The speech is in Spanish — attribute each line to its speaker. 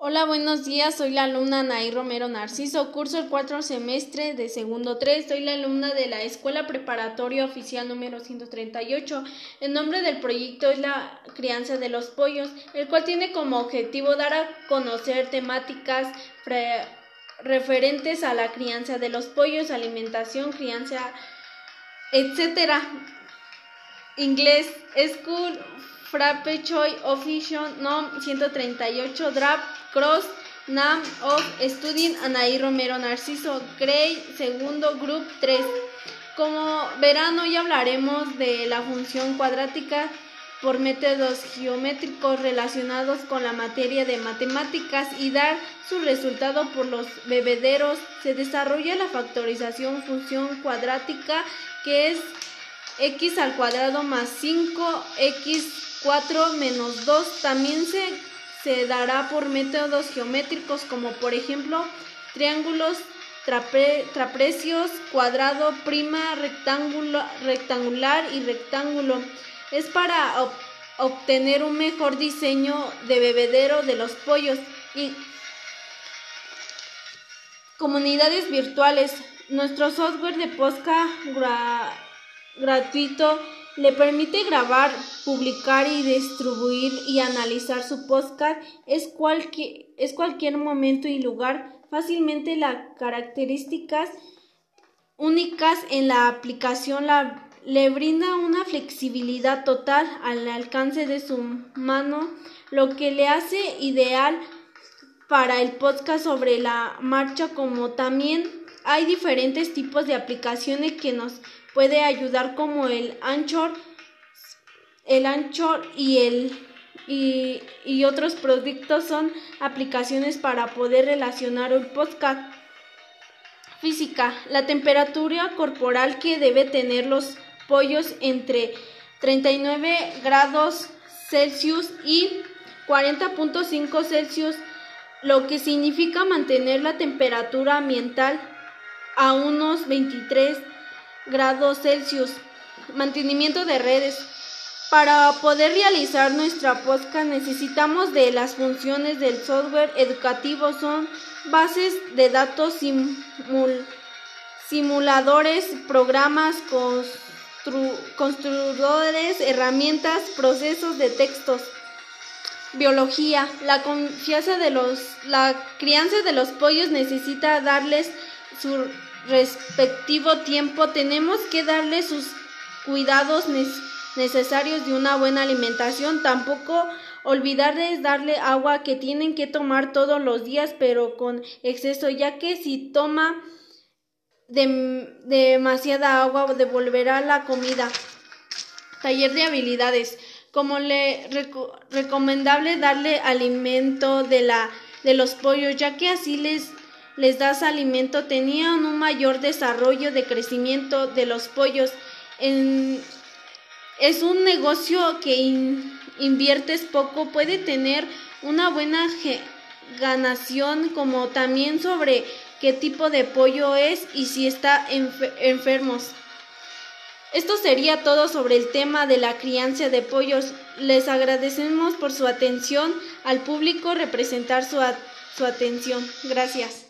Speaker 1: Hola, buenos días. Soy la alumna Nay Romero Narciso. Curso el cuarto semestre de segundo 3. Soy la alumna de la Escuela Preparatoria Oficial número 138. El nombre del proyecto es la crianza de los pollos, el cual tiene como objetivo dar a conocer temáticas referentes a la crianza de los pollos, alimentación, crianza, etcétera. Inglés, School Frappe Choi Official NOM 138 Draft Cross NAM of Studying Anaí Romero Narciso Gray segundo Group 3. Como verán hoy hablaremos de la función cuadrática por métodos geométricos relacionados con la materia de matemáticas y dar su resultado por los bebederos. Se desarrolla la factorización función cuadrática que es x al cuadrado más 5x 4 menos 2 también se, se dará por métodos geométricos como por ejemplo triángulos, traprecios, cuadrado, prima, rectángulo, rectangular y rectángulo. Es para obtener un mejor diseño de bebedero de los pollos y comunidades virtuales. Nuestro software de Posca gratuito le permite grabar, publicar y distribuir y analizar su podcast. Es, cualquier, es cualquier momento y lugar fácilmente las características únicas en la aplicación la, le brinda una flexibilidad total al alcance de su mano, lo que le hace ideal para el podcast sobre la marcha como también hay diferentes tipos de aplicaciones que nos puede ayudar como el Anchor, el Anchor y el y, y, otros productos son aplicaciones para poder relacionar el podcast. Física. La temperatura corporal que debe tener los pollos entre 39 grados Celsius y 40.5 Celsius, lo que significa mantener la temperatura ambiental a unos 23 grados Celsius. Mantenimiento de redes. Para poder realizar nuestra podcast necesitamos de las funciones del software educativo son bases de datos, simuladores, programas, constructores, herramientas, procesos de textos. Biología. La confianza de los la crianza de los pollos necesita darles su respectivo tiempo, tenemos que darle sus cuidados necesarios de una buena alimentación. Tampoco olvidarles darle agua que tienen que tomar todos los días, pero con exceso, ya que si toma demasiada agua devolverá la comida. Taller de habilidades. Como le recomendable darle alimento de la de los pollos, ya que así les les das alimento tenían un mayor desarrollo de crecimiento de los pollos. es un negocio que inviertes poco, puede tener una buena ganación como también sobre qué tipo de pollo es y si está enfermos. Esto sería todo sobre el tema de la crianza de pollos. Les agradecemos por su atención al público representar su, su atención. Gracias.